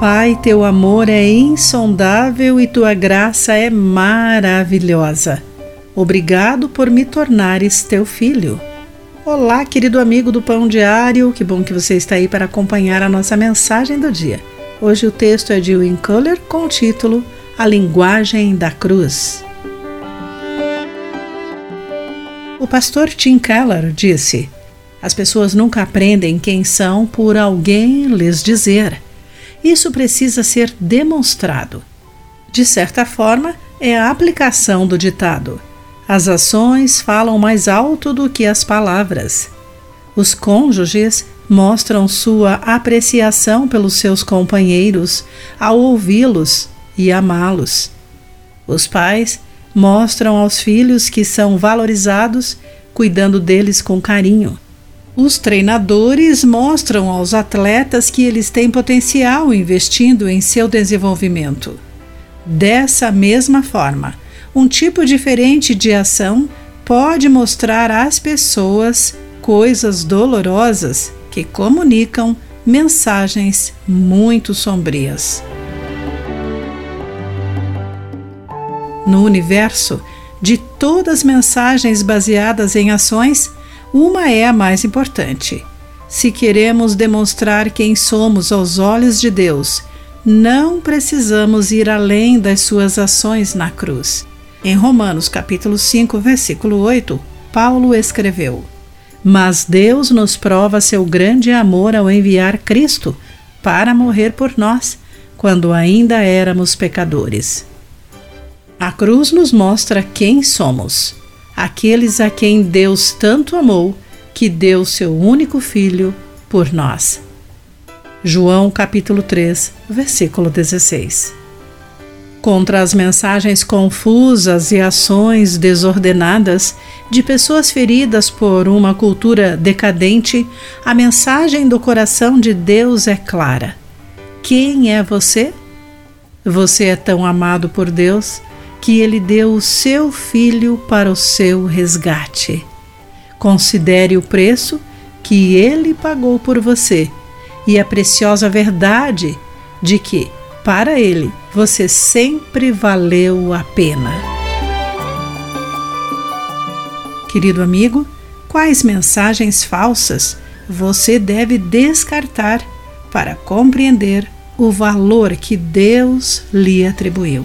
Pai, teu amor é insondável e tua graça é maravilhosa. Obrigado por me tornares teu filho. Olá, querido amigo do Pão Diário, que bom que você está aí para acompanhar a nossa mensagem do dia. Hoje o texto é de Win Culler com o título A Linguagem da Cruz. O pastor Tim Keller disse: As pessoas nunca aprendem quem são por alguém lhes dizer isso precisa ser demonstrado. De certa forma, é a aplicação do ditado: as ações falam mais alto do que as palavras. Os cônjuges mostram sua apreciação pelos seus companheiros ao ouvi-los e amá-los. Os pais mostram aos filhos que são valorizados, cuidando deles com carinho. Os treinadores mostram aos atletas que eles têm potencial investindo em seu desenvolvimento. Dessa mesma forma, um tipo diferente de ação pode mostrar às pessoas coisas dolorosas que comunicam mensagens muito sombrias. No universo, de todas as mensagens baseadas em ações, uma é a mais importante. Se queremos demonstrar quem somos aos olhos de Deus, não precisamos ir além das suas ações na cruz. Em Romanos capítulo 5, versículo 8, Paulo escreveu: Mas Deus nos prova seu grande amor ao enviar Cristo para morrer por nós, quando ainda éramos pecadores. A cruz nos mostra quem somos aqueles a quem Deus tanto amou que deu seu único filho por nós. João capítulo 3, versículo 16. Contra as mensagens confusas e ações desordenadas de pessoas feridas por uma cultura decadente, a mensagem do coração de Deus é clara. Quem é você? Você é tão amado por Deus que ele deu o seu filho para o seu resgate. Considere o preço que ele pagou por você e a preciosa verdade de que, para ele, você sempre valeu a pena. Querido amigo, quais mensagens falsas você deve descartar para compreender o valor que Deus lhe atribuiu?